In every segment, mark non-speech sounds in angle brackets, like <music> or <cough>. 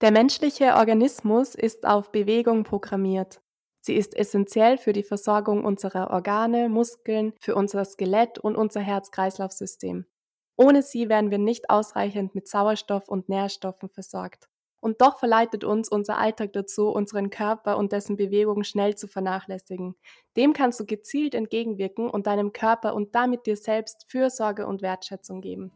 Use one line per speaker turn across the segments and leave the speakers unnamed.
Der menschliche Organismus ist auf Bewegung programmiert. Sie ist essentiell für die Versorgung unserer Organe, Muskeln, für unser Skelett und unser Herz-Kreislauf-System. Ohne sie werden wir nicht ausreichend mit Sauerstoff und Nährstoffen versorgt. Und doch verleitet uns unser Alltag dazu, unseren Körper und dessen Bewegung schnell zu vernachlässigen. Dem kannst du gezielt entgegenwirken und deinem Körper und damit dir selbst Fürsorge und Wertschätzung geben.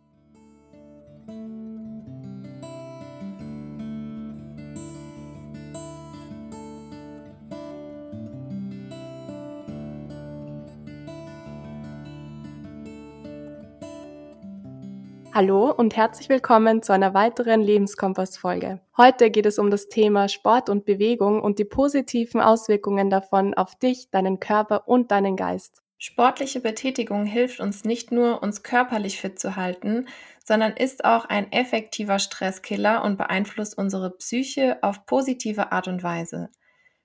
Hallo und herzlich willkommen zu einer weiteren Lebenskompass-Folge. Heute geht es um das Thema Sport und Bewegung und die positiven Auswirkungen davon auf dich, deinen Körper und deinen Geist.
Sportliche Betätigung hilft uns nicht nur, uns körperlich fit zu halten, sondern ist auch ein effektiver Stresskiller und beeinflusst unsere Psyche auf positive Art und Weise.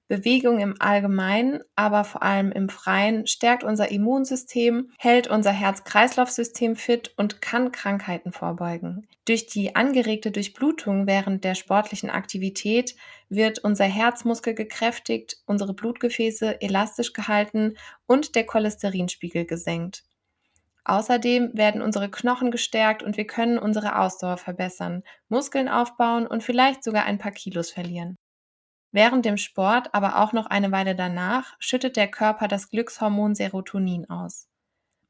Bewegung im Allgemeinen, aber vor allem im Freien stärkt unser Immunsystem, hält unser Herz-Kreislauf-System fit und kann Krankheiten vorbeugen. Durch die angeregte Durchblutung während der sportlichen Aktivität wird unser Herzmuskel gekräftigt, unsere Blutgefäße elastisch gehalten und der Cholesterinspiegel gesenkt. Außerdem werden unsere Knochen gestärkt und wir können unsere Ausdauer verbessern, Muskeln aufbauen und vielleicht sogar ein paar Kilos verlieren. Während dem Sport, aber auch noch eine Weile danach, schüttet der Körper das Glückshormon Serotonin aus.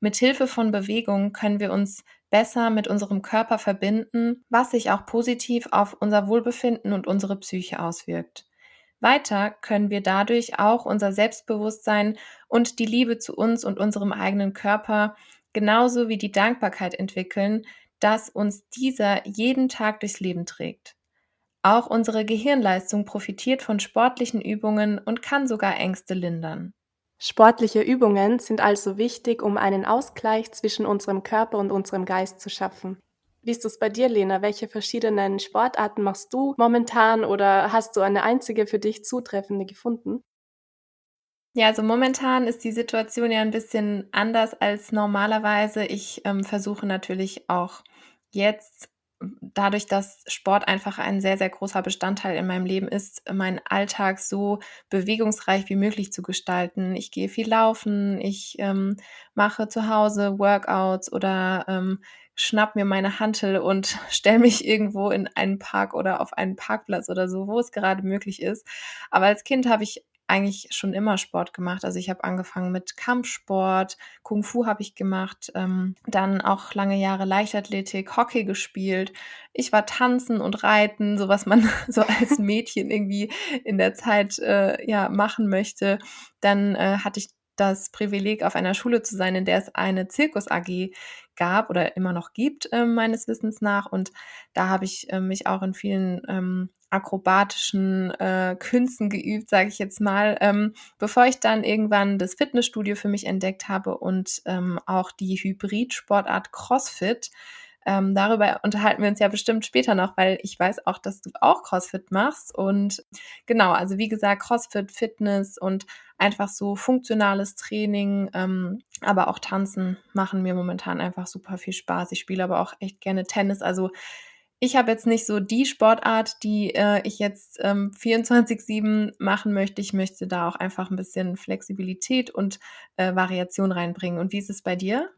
Mit Hilfe von Bewegung können wir uns besser mit unserem Körper verbinden, was sich auch positiv auf unser Wohlbefinden und unsere Psyche auswirkt. Weiter können wir dadurch auch unser Selbstbewusstsein und die Liebe zu uns und unserem eigenen Körper genauso wie die Dankbarkeit entwickeln, dass uns dieser jeden Tag durchs Leben trägt. Auch unsere Gehirnleistung profitiert von sportlichen Übungen und kann sogar Ängste lindern.
Sportliche Übungen sind also wichtig, um einen Ausgleich zwischen unserem Körper und unserem Geist zu schaffen. Wie ist das bei dir, Lena? Welche verschiedenen Sportarten machst du momentan oder hast du eine einzige für dich zutreffende gefunden?
Ja, also momentan ist die Situation ja ein bisschen anders als normalerweise. Ich ähm, versuche natürlich auch jetzt dadurch, dass Sport einfach ein sehr, sehr großer Bestandteil in meinem Leben ist, meinen Alltag so bewegungsreich wie möglich zu gestalten. Ich gehe viel laufen, ich ähm, mache zu Hause Workouts oder ähm, schnapp mir meine Hantel und <laughs> stelle mich irgendwo in einen Park oder auf einen Parkplatz oder so, wo es gerade möglich ist. Aber als Kind habe ich eigentlich schon immer Sport gemacht. Also ich habe angefangen mit Kampfsport, Kung Fu habe ich gemacht, ähm, dann auch lange Jahre Leichtathletik, Hockey gespielt. Ich war tanzen und reiten, so was man <laughs> so als <laughs> Mädchen irgendwie in der Zeit äh, ja machen möchte. Dann äh, hatte ich das Privileg, auf einer Schule zu sein, in der es eine Zirkus AG gab oder immer noch gibt, äh, meines Wissens nach. Und da habe ich äh, mich auch in vielen ähm, akrobatischen äh, Künsten geübt, sage ich jetzt mal, ähm, bevor ich dann irgendwann das Fitnessstudio für mich entdeckt habe und ähm, auch die Hybrid-Sportart CrossFit. Ähm, darüber unterhalten wir uns ja bestimmt später noch, weil ich weiß auch, dass du auch CrossFit machst. Und genau, also wie gesagt, CrossFit, Fitness und einfach so funktionales Training, ähm, aber auch Tanzen machen mir momentan einfach super viel Spaß. Ich spiele aber auch echt gerne Tennis. Also ich habe jetzt nicht so die Sportart, die äh, ich jetzt ähm, 24-7 machen möchte. Ich möchte da auch einfach ein bisschen Flexibilität und äh, Variation reinbringen. Und wie ist es bei dir?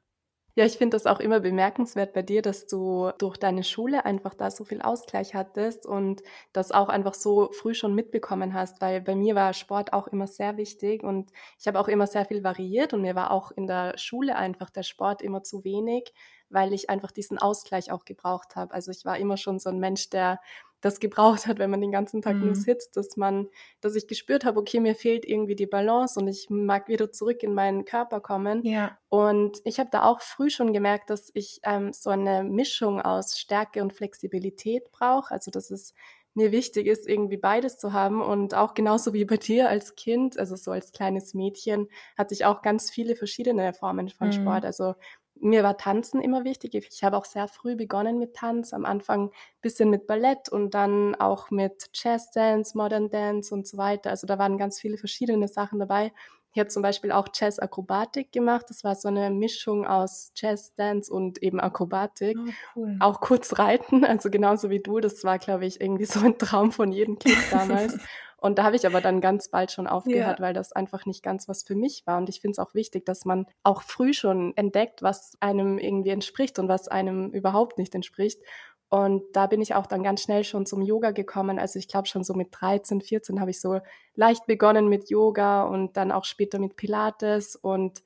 Ja, ich finde das auch immer bemerkenswert bei dir, dass du durch deine Schule einfach da so viel Ausgleich hattest und das auch einfach so früh schon mitbekommen hast, weil bei mir war Sport auch immer sehr wichtig und ich habe auch immer sehr viel variiert und mir war auch in der Schule einfach der Sport immer zu wenig, weil ich einfach diesen Ausgleich auch gebraucht habe. Also ich war immer schon so ein Mensch, der das gebraucht hat, wenn man den ganzen Tag mhm. nur sitzt, dass man, dass ich gespürt habe, okay, mir fehlt irgendwie die Balance und ich mag wieder zurück in meinen Körper kommen. Ja. Und ich habe da auch früh schon gemerkt, dass ich ähm, so eine Mischung aus Stärke und Flexibilität brauche. Also dass es mir wichtig ist, irgendwie beides zu haben. Und auch genauso wie bei dir als Kind, also so als kleines Mädchen, hatte ich auch ganz viele verschiedene Formen von mhm. Sport. Also mir war Tanzen immer wichtig. Ich habe auch sehr früh begonnen mit Tanz. Am Anfang ein bisschen mit Ballett und dann auch mit Jazz Dance, Modern Dance und so weiter. Also da waren ganz viele verschiedene Sachen dabei, Ich habe zum Beispiel auch Jazz-Akrobatik gemacht. Das war so eine Mischung aus Jazz, Dance und eben Akrobatik. Oh, cool. Auch kurz reiten, <laughs> also genauso wie du. Das war, glaube ich, irgendwie so ein Traum von jedem Kind <laughs> damals. Und da habe ich aber dann ganz bald schon aufgehört, ja. weil das einfach nicht ganz was für mich war. Und ich finde es auch wichtig, dass man auch früh schon entdeckt, was einem irgendwie entspricht und was einem überhaupt nicht entspricht. Und da bin ich auch dann ganz schnell schon zum Yoga gekommen. Also ich glaube schon so mit 13, 14 habe ich so leicht begonnen mit Yoga und dann auch später mit Pilates und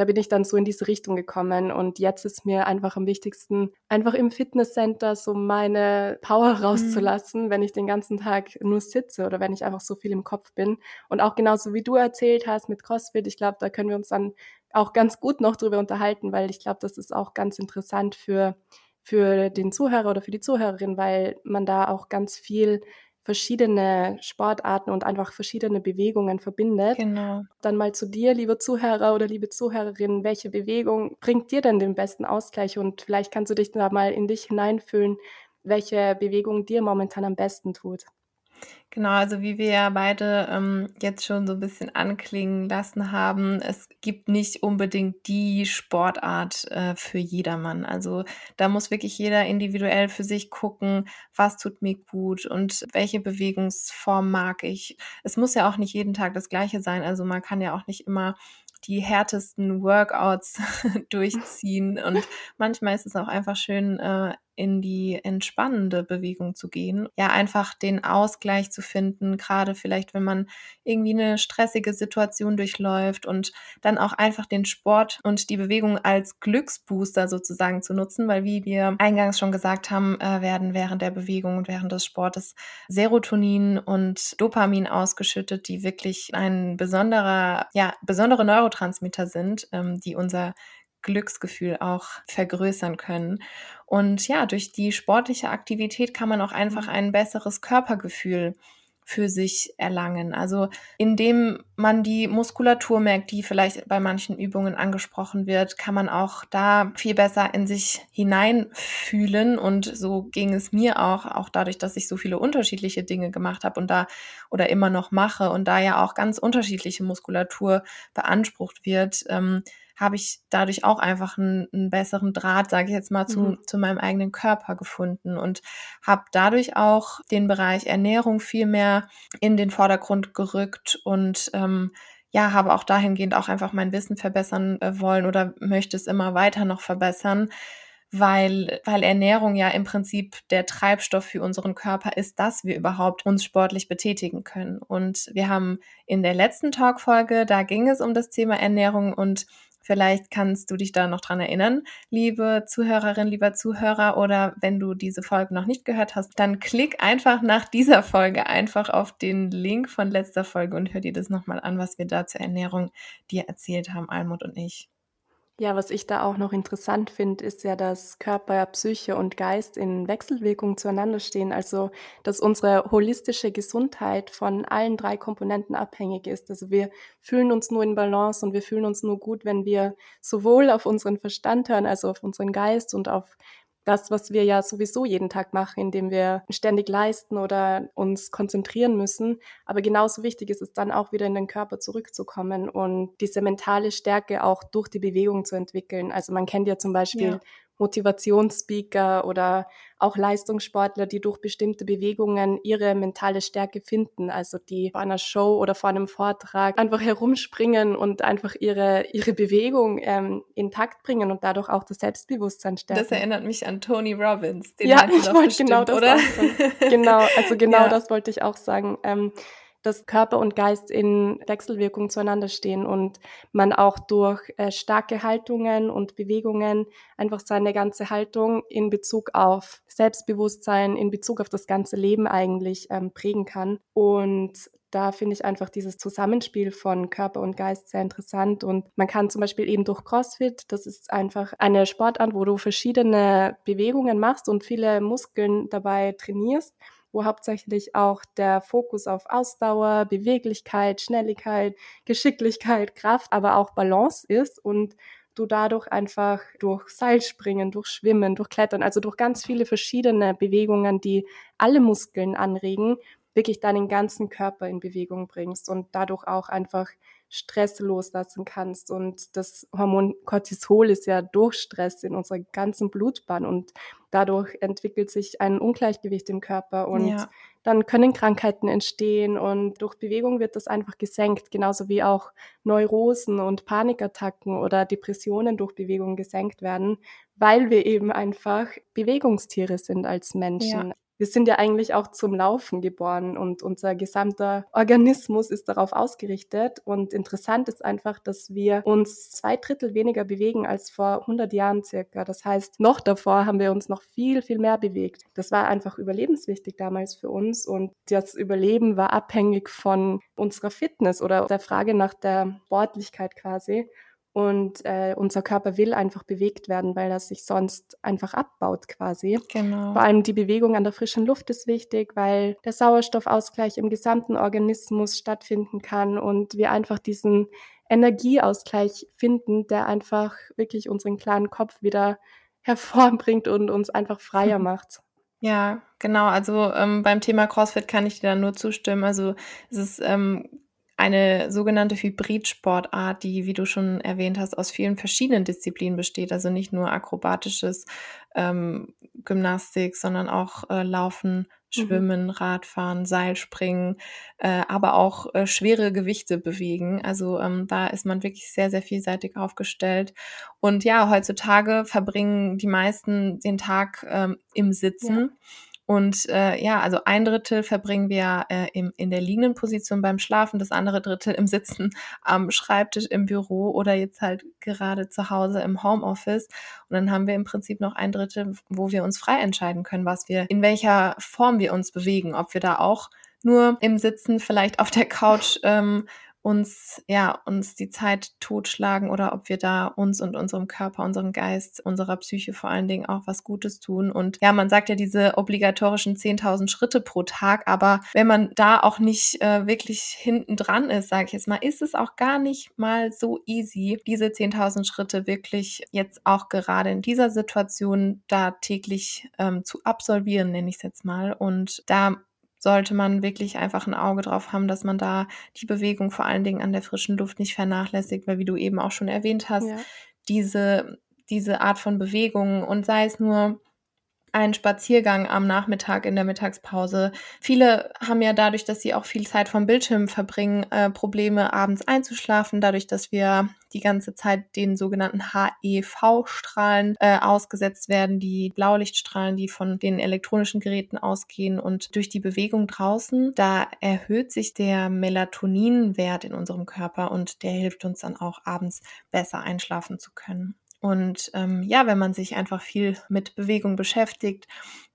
da bin ich dann so in diese Richtung gekommen und jetzt ist mir einfach am wichtigsten, einfach im Fitnesscenter so meine Power mhm. rauszulassen, mhm. wenn ich den ganzen Tag nur sitze oder wenn ich einfach so viel im Kopf bin. Und auch genauso wie du erzählt hast mit CrossFit, ich glaube, da können wir uns dann auch ganz gut noch drüber unterhalten, weil ich glaube, das ist auch ganz interessant für für den Zuhörer oder für die Zuhörerin, weil man da auch ganz viel verschiedene Sportarten und einfach verschiedene Bewegungen verbindet. Genau. Dann mal zu dir, liebe Zuhörer oder liebe Zuhörerin, welche Bewegung bringt dir denn den besten Ausgleich? Und vielleicht kannst du dich da mal in dich hineinfühlen, welche Bewegung dir momentan am besten tut.
Genau, also wie wir ja beide ähm, jetzt schon so ein bisschen anklingen lassen haben, es gibt nicht unbedingt die Sportart äh, für jedermann. Also da muss wirklich jeder individuell für sich gucken, was tut mir gut und welche Bewegungsform mag ich. Es muss ja auch nicht jeden Tag das gleiche sein. Also man kann ja auch nicht immer die härtesten Workouts <laughs> <laughs> durchziehen. Und manchmal ist es auch einfach schön, äh, in die entspannende Bewegung zu gehen. Ja, einfach den Ausgleich zu finden, gerade vielleicht, wenn man irgendwie eine stressige Situation durchläuft und dann auch einfach den Sport und die Bewegung als Glücksbooster sozusagen zu nutzen, weil wie wir eingangs schon gesagt haben, äh, werden während der Bewegung und während des Sportes Serotonin und Dopamin ausgeschüttet, die wirklich ein besonderer, ja, besondere Neurotransmitter sind, ähm, die unser Glücksgefühl auch vergrößern können. Und ja, durch die sportliche Aktivität kann man auch einfach mhm. ein besseres Körpergefühl für sich erlangen. Also indem man die Muskulatur merkt, die vielleicht bei manchen Übungen angesprochen wird, kann man auch da viel besser in sich hineinfühlen. Und so ging es mir auch, auch dadurch, dass ich so viele unterschiedliche Dinge gemacht habe und da oder immer noch mache und da ja auch ganz unterschiedliche Muskulatur beansprucht wird. Ähm, habe ich dadurch auch einfach einen, einen besseren Draht, sage ich jetzt mal, zu, mhm. zu meinem eigenen Körper gefunden und habe dadurch auch den Bereich Ernährung viel mehr in den Vordergrund gerückt und ähm, ja, habe auch dahingehend auch einfach mein Wissen verbessern äh, wollen oder möchte es immer weiter noch verbessern, weil, weil Ernährung ja im Prinzip der Treibstoff für unseren Körper ist, dass wir überhaupt uns sportlich betätigen können. Und wir haben in der letzten Talkfolge, da ging es um das Thema Ernährung und Vielleicht kannst du dich da noch dran erinnern, liebe Zuhörerin, lieber Zuhörer, oder wenn du diese Folge noch nicht gehört hast, dann klick einfach nach dieser <laughs> Folge einfach auf den Link von letzter Folge und hör dir das nochmal an, was wir da zur Ernährung dir erzählt haben, Almut und ich.
Ja, was ich da auch noch interessant finde, ist ja, dass Körper, Psyche und Geist in Wechselwirkung zueinander stehen. Also, dass unsere holistische Gesundheit von allen drei Komponenten abhängig ist. Also, wir fühlen uns nur in Balance und wir fühlen uns nur gut, wenn wir sowohl auf unseren Verstand hören, also auf unseren Geist und auf das, was wir ja sowieso jeden Tag machen, indem wir ständig leisten oder uns konzentrieren müssen. Aber genauso wichtig ist es dann auch wieder in den Körper zurückzukommen und diese mentale Stärke auch durch die Bewegung zu entwickeln. Also man kennt ja zum Beispiel ja. Motivationsspeaker oder auch Leistungssportler, die durch bestimmte Bewegungen ihre mentale Stärke finden, also die vor einer Show oder vor einem Vortrag einfach herumspringen und einfach ihre, ihre Bewegung ähm, intakt bringen und dadurch auch das Selbstbewusstsein stärken.
Das erinnert mich an Tony Robbins.
Den ja, ich wollte genau das oder? Genau, also <laughs> genau ja. das wollte ich auch sagen. Ähm, dass Körper und Geist in Wechselwirkung zueinander stehen und man auch durch äh, starke Haltungen und Bewegungen einfach seine ganze Haltung in Bezug auf Selbstbewusstsein, in Bezug auf das ganze Leben eigentlich ähm, prägen kann. Und da finde ich einfach dieses Zusammenspiel von Körper und Geist sehr interessant. Und man kann zum Beispiel eben durch CrossFit, das ist einfach eine Sportart, wo du verschiedene Bewegungen machst und viele Muskeln dabei trainierst wo hauptsächlich auch der Fokus auf Ausdauer, Beweglichkeit, Schnelligkeit, Geschicklichkeit, Kraft, aber auch Balance ist und du dadurch einfach durch Seilspringen, durch Schwimmen, durch Klettern, also durch ganz viele verschiedene Bewegungen, die alle Muskeln anregen, wirklich deinen ganzen Körper in Bewegung bringst und dadurch auch einfach Stress loslassen kannst. Und das Hormon Cortisol ist ja durch Stress in unserer ganzen Blutbahn und dadurch entwickelt sich ein Ungleichgewicht im Körper und ja. dann können Krankheiten entstehen und durch Bewegung wird das einfach gesenkt, genauso wie auch Neurosen und Panikattacken oder Depressionen durch Bewegung gesenkt werden, weil wir eben einfach Bewegungstiere sind als Menschen. Ja wir sind ja eigentlich auch zum Laufen geboren und unser gesamter Organismus ist darauf ausgerichtet. Und interessant ist einfach, dass wir uns zwei Drittel weniger bewegen als vor 100 Jahren circa. Das heißt, noch davor haben wir uns noch viel, viel mehr bewegt. Das war einfach überlebenswichtig damals für uns und das Überleben war abhängig von unserer Fitness oder der Frage nach der Sportlichkeit quasi. Und äh, unser Körper will einfach bewegt werden, weil er sich sonst einfach abbaut quasi. Genau. Vor allem die Bewegung an der frischen Luft ist wichtig, weil der Sauerstoffausgleich im gesamten Organismus stattfinden kann und wir einfach diesen Energieausgleich finden, der einfach wirklich unseren klaren Kopf wieder <laughs> hervorbringt und uns einfach freier macht.
Ja, genau. Also ähm, beim Thema CrossFit kann ich dir da nur zustimmen. Also es ist ähm, eine sogenannte Hybridsportart, die, wie du schon erwähnt hast, aus vielen verschiedenen Disziplinen besteht. Also nicht nur akrobatisches ähm, Gymnastik, sondern auch äh, Laufen, mhm. Schwimmen, mhm. Radfahren, Seilspringen, äh, aber auch äh, schwere Gewichte bewegen. Also ähm, da ist man wirklich sehr, sehr vielseitig aufgestellt. Und ja, heutzutage verbringen die meisten den Tag ähm, im Sitzen. Ja. Und äh, ja, also ein Drittel verbringen wir äh, im, in der liegenden Position beim Schlafen, das andere Drittel im Sitzen <laughs> am Schreibtisch im Büro oder jetzt halt gerade zu Hause im Homeoffice. Und dann haben wir im Prinzip noch ein Drittel, wo wir uns frei entscheiden können, was wir, in welcher Form wir uns bewegen, ob wir da auch nur im Sitzen vielleicht auf der Couch ähm, uns, ja, uns die Zeit totschlagen oder ob wir da uns und unserem Körper, unserem Geist, unserer Psyche vor allen Dingen auch was Gutes tun. Und ja, man sagt ja diese obligatorischen 10.000 Schritte pro Tag, aber wenn man da auch nicht äh, wirklich hinten dran ist, sage ich jetzt mal, ist es auch gar nicht mal so easy, diese 10.000 Schritte wirklich jetzt auch gerade in dieser Situation da täglich ähm, zu absolvieren, nenne ich es jetzt mal. Und da sollte man wirklich einfach ein Auge drauf haben, dass man da die Bewegung vor allen Dingen an der frischen Luft nicht vernachlässigt, weil wie du eben auch schon erwähnt hast, ja. diese, diese Art von Bewegung und sei es nur ein Spaziergang am Nachmittag in der Mittagspause. Viele haben ja dadurch, dass sie auch viel Zeit vom Bildschirm verbringen, äh, Probleme abends einzuschlafen, dadurch, dass wir die ganze Zeit den sogenannten HEV-Strahlen äh, ausgesetzt werden, die Blaulichtstrahlen, die von den elektronischen Geräten ausgehen und durch die Bewegung draußen, da erhöht sich der Melatoninwert in unserem Körper und der hilft uns dann auch abends besser einschlafen zu können. Und ähm, ja, wenn man sich einfach viel mit Bewegung beschäftigt,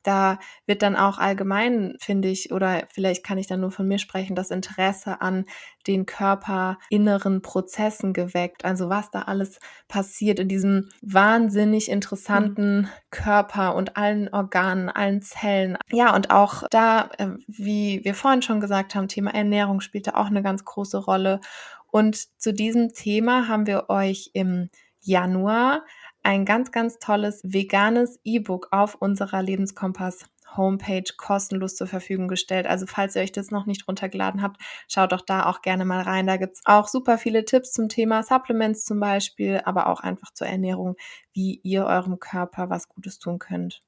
da wird dann auch allgemein, finde ich, oder vielleicht kann ich dann nur von mir sprechen, das Interesse an den körperinneren Prozessen geweckt. Also was da alles passiert in diesem wahnsinnig interessanten mhm. Körper und allen Organen, allen Zellen. Ja, und auch da, äh, wie wir vorhin schon gesagt haben, Thema Ernährung spielt da auch eine ganz große Rolle. Und zu diesem Thema haben wir euch im Januar ein ganz, ganz tolles veganes E-Book auf unserer Lebenskompass Homepage kostenlos zur Verfügung gestellt. Also falls ihr euch das noch nicht runtergeladen habt, schaut doch da auch gerne mal rein. Da gibt es auch super viele Tipps zum Thema Supplements zum Beispiel, aber auch einfach zur Ernährung, wie ihr eurem Körper was Gutes tun könnt.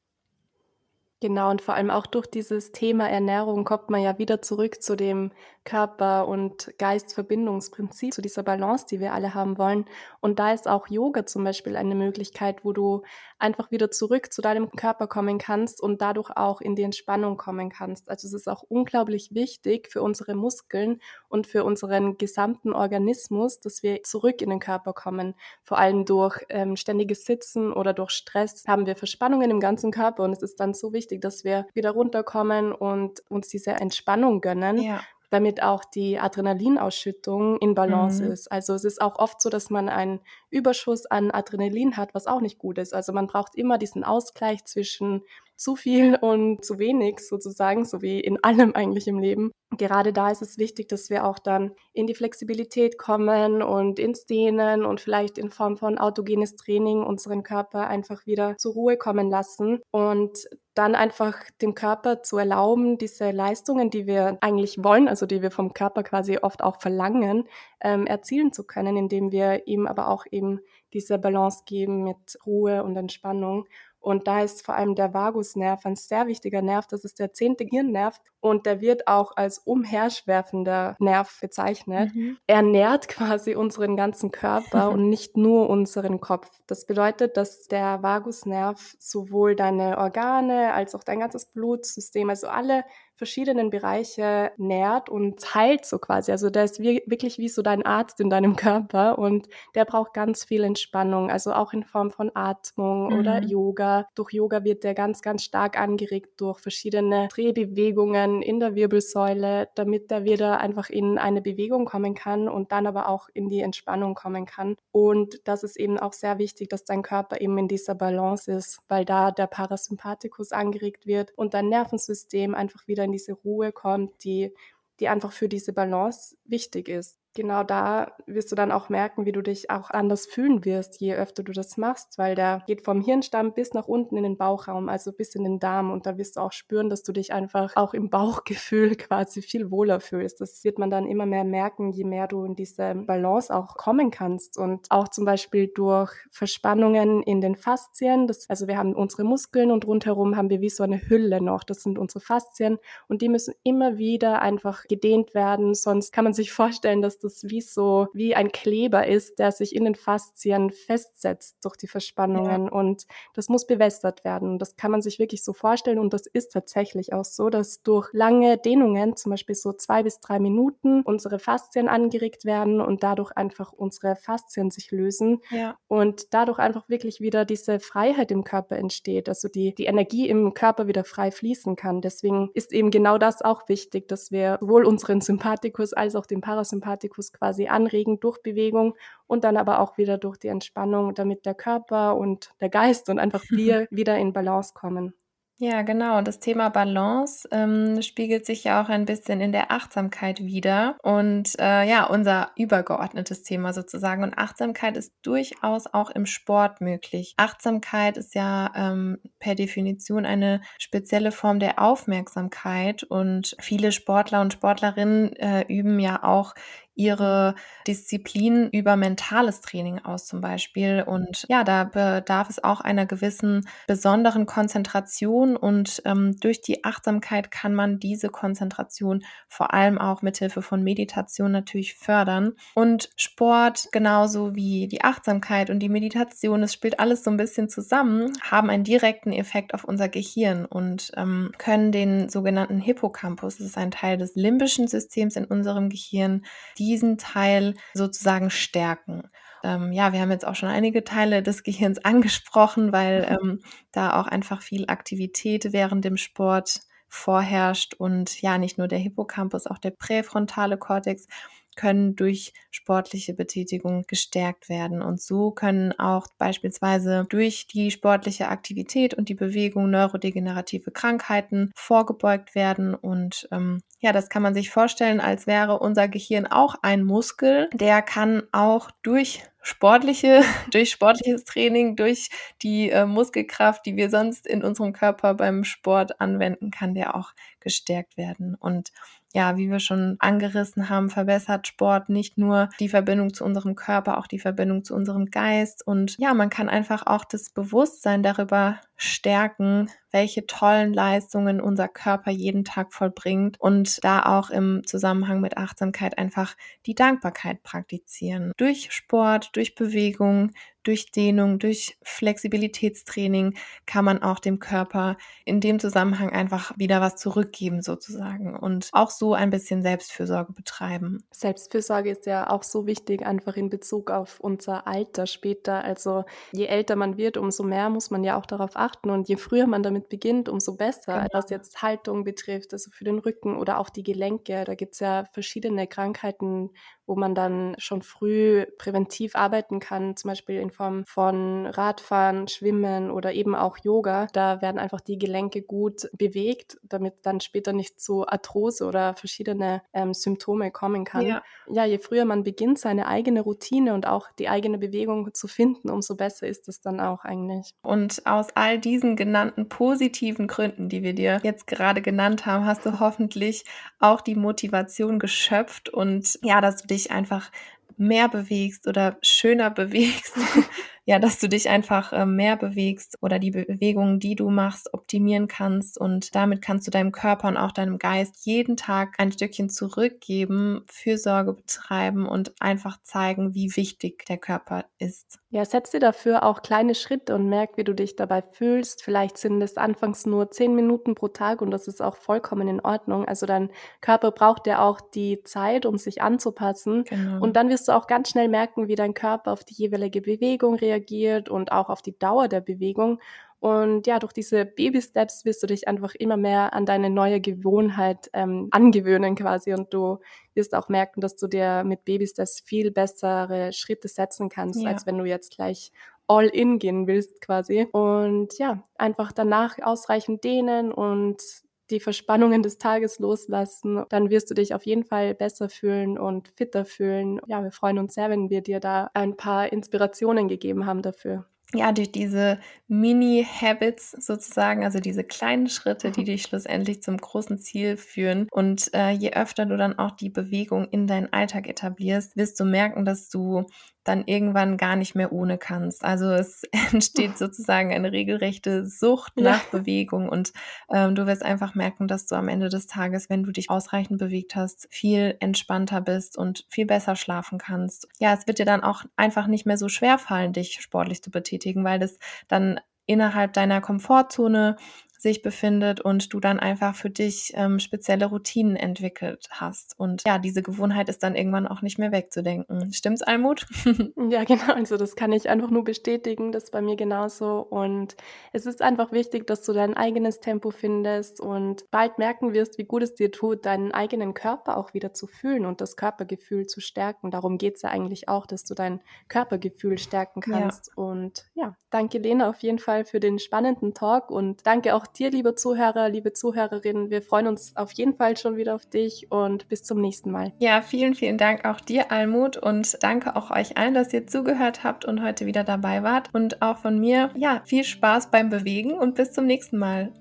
Genau, und vor allem auch durch dieses Thema Ernährung kommt man ja wieder zurück zu dem Körper- und Geistverbindungsprinzip, zu dieser Balance, die wir alle haben wollen. Und da ist auch Yoga zum Beispiel eine Möglichkeit, wo du einfach wieder zurück zu deinem Körper kommen kannst und dadurch auch in die Entspannung kommen kannst. Also es ist auch unglaublich wichtig für unsere Muskeln und für unseren gesamten Organismus, dass wir zurück in den Körper kommen. Vor allem durch ähm, ständiges Sitzen oder durch Stress haben wir Verspannungen im ganzen Körper und es ist dann so wichtig, wichtig, dass wir wieder runterkommen und uns diese Entspannung gönnen. Ja damit auch die Adrenalinausschüttung in Balance mhm. ist. Also es ist auch oft so, dass man einen Überschuss an Adrenalin hat, was auch nicht gut ist. Also man braucht immer diesen Ausgleich zwischen zu viel und zu wenig sozusagen, so wie in allem eigentlich im Leben. Gerade da ist es wichtig, dass wir auch dann in die Flexibilität kommen und ins Dehnen und vielleicht in Form von autogenes Training unseren Körper einfach wieder zur Ruhe kommen lassen und dann einfach dem Körper zu erlauben, diese Leistungen, die wir eigentlich wollen, also die wir vom Körper quasi oft auch verlangen, ähm, erzielen zu können, indem wir ihm aber auch eben diese Balance geben mit Ruhe und Entspannung. Und da ist vor allem der Vagusnerv ein sehr wichtiger Nerv. Das ist der zehnte Gehirnnerv und der wird auch als umherschwerfender Nerv bezeichnet. Mhm. Er nährt quasi unseren ganzen Körper <laughs> und nicht nur unseren Kopf. Das bedeutet, dass der Vagusnerv sowohl deine Organe als auch dein ganzes Blutsystem, also alle verschiedenen Bereiche nährt und heilt so quasi. Also der ist wirklich wie so dein Arzt in deinem <laughs> Körper und der braucht ganz viel Entspannung, also auch in Form von Atmung mhm. oder Yoga. Durch Yoga wird der ganz, ganz stark angeregt durch verschiedene Drehbewegungen in der Wirbelsäule, damit der wieder einfach in eine Bewegung kommen kann und dann aber auch in die Entspannung kommen kann. Und das ist eben auch sehr wichtig, dass dein Körper eben in dieser Balance ist, weil da der Parasympathikus angeregt wird und dein Nervensystem einfach wieder in diese Ruhe kommt, die, die einfach für diese Balance wichtig ist genau da wirst du dann auch merken, wie du dich auch anders fühlen wirst, je öfter du das machst, weil der geht vom Hirnstamm bis nach unten in den Bauchraum, also bis in den Darm und da wirst du auch spüren, dass du dich einfach auch im Bauchgefühl <laughs> quasi viel wohler fühlst. Das wird man dann immer mehr merken, je mehr du in diese Balance auch kommen kannst und auch zum Beispiel durch Verspannungen in den Faszien. Das, also wir haben unsere Muskeln und rundherum haben wir wie so eine Hülle noch. Das sind unsere Faszien und die müssen immer wieder einfach gedehnt werden, sonst kann man sich vorstellen, dass das das wie so, wie ein Kleber ist, der sich in den Faszien festsetzt durch die Verspannungen ja. und das muss bewässert werden. Das kann man sich wirklich so vorstellen und das ist tatsächlich auch so, dass durch lange Dehnungen, zum Beispiel so zwei bis drei Minuten, unsere Faszien angeregt werden und dadurch einfach unsere Faszien sich lösen ja. und dadurch einfach wirklich wieder diese Freiheit im Körper entsteht, also die, die Energie im Körper wieder frei fließen kann. Deswegen ist eben genau das auch wichtig, dass wir sowohl unseren Sympathikus als auch den Parasympathikus Sympathikus quasi anregen durch Bewegung und dann aber auch wieder durch die Entspannung, damit der Körper und der Geist und einfach <laughs> wir wieder in Balance kommen.
Ja, genau. Das Thema Balance ähm, spiegelt sich ja auch ein bisschen in der Achtsamkeit wieder. Und äh, ja, unser übergeordnetes Thema sozusagen. Und Achtsamkeit ist durchaus auch im Sport möglich. Achtsamkeit ist ja ähm, per Definition eine spezielle Form der Aufmerksamkeit. Und viele Sportler und Sportlerinnen äh, üben ja auch ihre Disziplin über mentales Training aus zum Beispiel. Und ja, da bedarf es auch einer gewissen besonderen Konzentration und ähm, durch die Achtsamkeit kann man diese Konzentration vor allem auch mithilfe von Meditation natürlich fördern. Und Sport genauso wie die Achtsamkeit und die Meditation, es spielt alles so ein bisschen zusammen, haben einen direkten Effekt auf unser Gehirn und ähm, können den sogenannten Hippocampus, das ist ein Teil des limbischen Systems in unserem Gehirn, die diesen Teil sozusagen stärken. Ähm, ja, wir haben jetzt auch schon einige Teile des Gehirns <laughs> angesprochen, weil ähm, da auch einfach viel Aktivität während dem Sport vorherrscht und ja, nicht nur der Hippocampus, auch der präfrontale Kortex können durch sportliche Betätigung gestärkt werden. Und so können auch beispielsweise durch die sportliche Aktivität und die Bewegung neurodegenerative Krankheiten vorgebeugt werden. Und ähm, ja, das kann man sich vorstellen, als wäre unser Gehirn auch ein Muskel. Der kann auch durch sportliche, <laughs> durch sportliches Training, durch die äh, Muskelkraft, die wir sonst in unserem Körper beim Sport anwenden, kann der auch gestärkt werden. Und ja, wie wir schon angerissen haben, verbessert Sport nicht nur die Verbindung zu unserem Körper, auch die Verbindung zu unserem Geist. Und ja, man kann einfach auch das Bewusstsein darüber stärken, welche tollen Leistungen unser Körper jeden Tag vollbringt und da auch im Zusammenhang mit Achtsamkeit einfach die Dankbarkeit praktizieren. Durch Sport, durch Bewegung, durch Dehnung, durch Flexibilitätstraining kann man auch dem Körper in dem Zusammenhang einfach wieder was zurückgeben sozusagen und auch so ein bisschen Selbstfürsorge betreiben.
Selbstfürsorge ist ja auch so wichtig einfach in Bezug auf unser Alter später. Also je älter man wird, umso mehr muss man ja auch darauf achten und je früher man damit beginnt, umso besser, genau. was jetzt Haltung betrifft, also für den Rücken oder auch die Gelenke. Da gibt es ja verschiedene Krankheiten, wo man dann schon früh präventiv arbeiten kann, zum Beispiel in vom, von Radfahren, Schwimmen oder eben auch Yoga. Da werden einfach die Gelenke gut bewegt, damit dann später nicht zu Arthrose oder verschiedene ähm, Symptome kommen kann. Ja. ja, je früher man beginnt, seine eigene Routine und auch die eigene Bewegung zu finden, umso besser ist es dann auch eigentlich.
Und aus all diesen genannten positiven Gründen, die wir dir jetzt gerade genannt haben, hast du hoffentlich auch die Motivation geschöpft und ja, dass du dich einfach mehr bewegst oder schöner bewegst, <laughs> ja, dass du dich einfach äh, mehr bewegst oder die Bewegungen, die du machst, optimieren kannst und damit kannst du deinem Körper und auch deinem Geist jeden Tag ein Stückchen zurückgeben, Fürsorge betreiben und einfach zeigen, wie wichtig der Körper ist.
Ja, setz dir dafür auch kleine Schritte und merk, wie du dich dabei fühlst. Vielleicht sind es anfangs nur zehn Minuten pro Tag und das ist auch vollkommen in Ordnung. Also dein Körper braucht ja auch die Zeit, um sich anzupassen. Genau. Und dann wirst du auch ganz schnell merken, wie dein Körper auf die jeweilige Bewegung reagiert reagiert und auch auf die Dauer der Bewegung. Und ja, durch diese Baby-Steps wirst du dich einfach immer mehr an deine neue Gewohnheit ähm, angewöhnen quasi. Und du wirst auch merken, dass du dir mit Baby-Steps viel bessere Schritte setzen kannst, ja. als wenn du jetzt gleich all in gehen willst quasi. Und ja, einfach danach ausreichend dehnen und die Verspannungen des Tages loslassen, dann wirst du dich auf jeden Fall besser fühlen und fitter fühlen. Ja, wir freuen uns sehr, wenn wir dir da ein paar Inspirationen gegeben haben dafür
ja, durch diese Mini-Habits sozusagen, also diese kleinen Schritte, die dich schlussendlich zum großen Ziel führen. Und äh, je öfter du dann auch die Bewegung in deinen Alltag etablierst, wirst du merken, dass du dann irgendwann gar nicht mehr ohne kannst. Also es <laughs> entsteht sozusagen eine regelrechte Sucht nach ja. Bewegung und ähm, du wirst einfach merken, dass du am Ende des Tages, wenn du dich ausreichend bewegt hast, viel entspannter bist und viel besser schlafen kannst. Ja, es wird dir dann auch einfach nicht mehr so schwer fallen, dich sportlich zu betätigen, weil das dann innerhalb deiner Komfortzone sich befindet und du dann einfach für dich ähm, spezielle Routinen entwickelt hast. Und ja, diese Gewohnheit ist dann irgendwann auch nicht mehr wegzudenken. Stimmt's, Almut? <laughs>
ja, genau. Also das kann ich einfach nur bestätigen. Das ist bei mir genauso. Und es ist einfach wichtig, dass du dein eigenes Tempo findest und bald merken wirst, wie gut es dir tut, deinen eigenen Körper auch wieder zu fühlen und das Körpergefühl zu stärken. Darum geht's ja eigentlich auch, dass du dein Körpergefühl stärken kannst. Ja. Und ja, danke Lena auf jeden Fall für den spannenden Talk und danke auch dir, liebe Zuhörer, liebe Zuhörerinnen. Wir freuen uns auf jeden Fall schon wieder auf dich und bis zum nächsten Mal.
Ja, vielen, vielen Dank auch dir, Almut, und danke auch euch allen, dass ihr zugehört habt und heute wieder dabei wart. Und auch von mir, ja, viel Spaß beim Bewegen und bis zum nächsten Mal.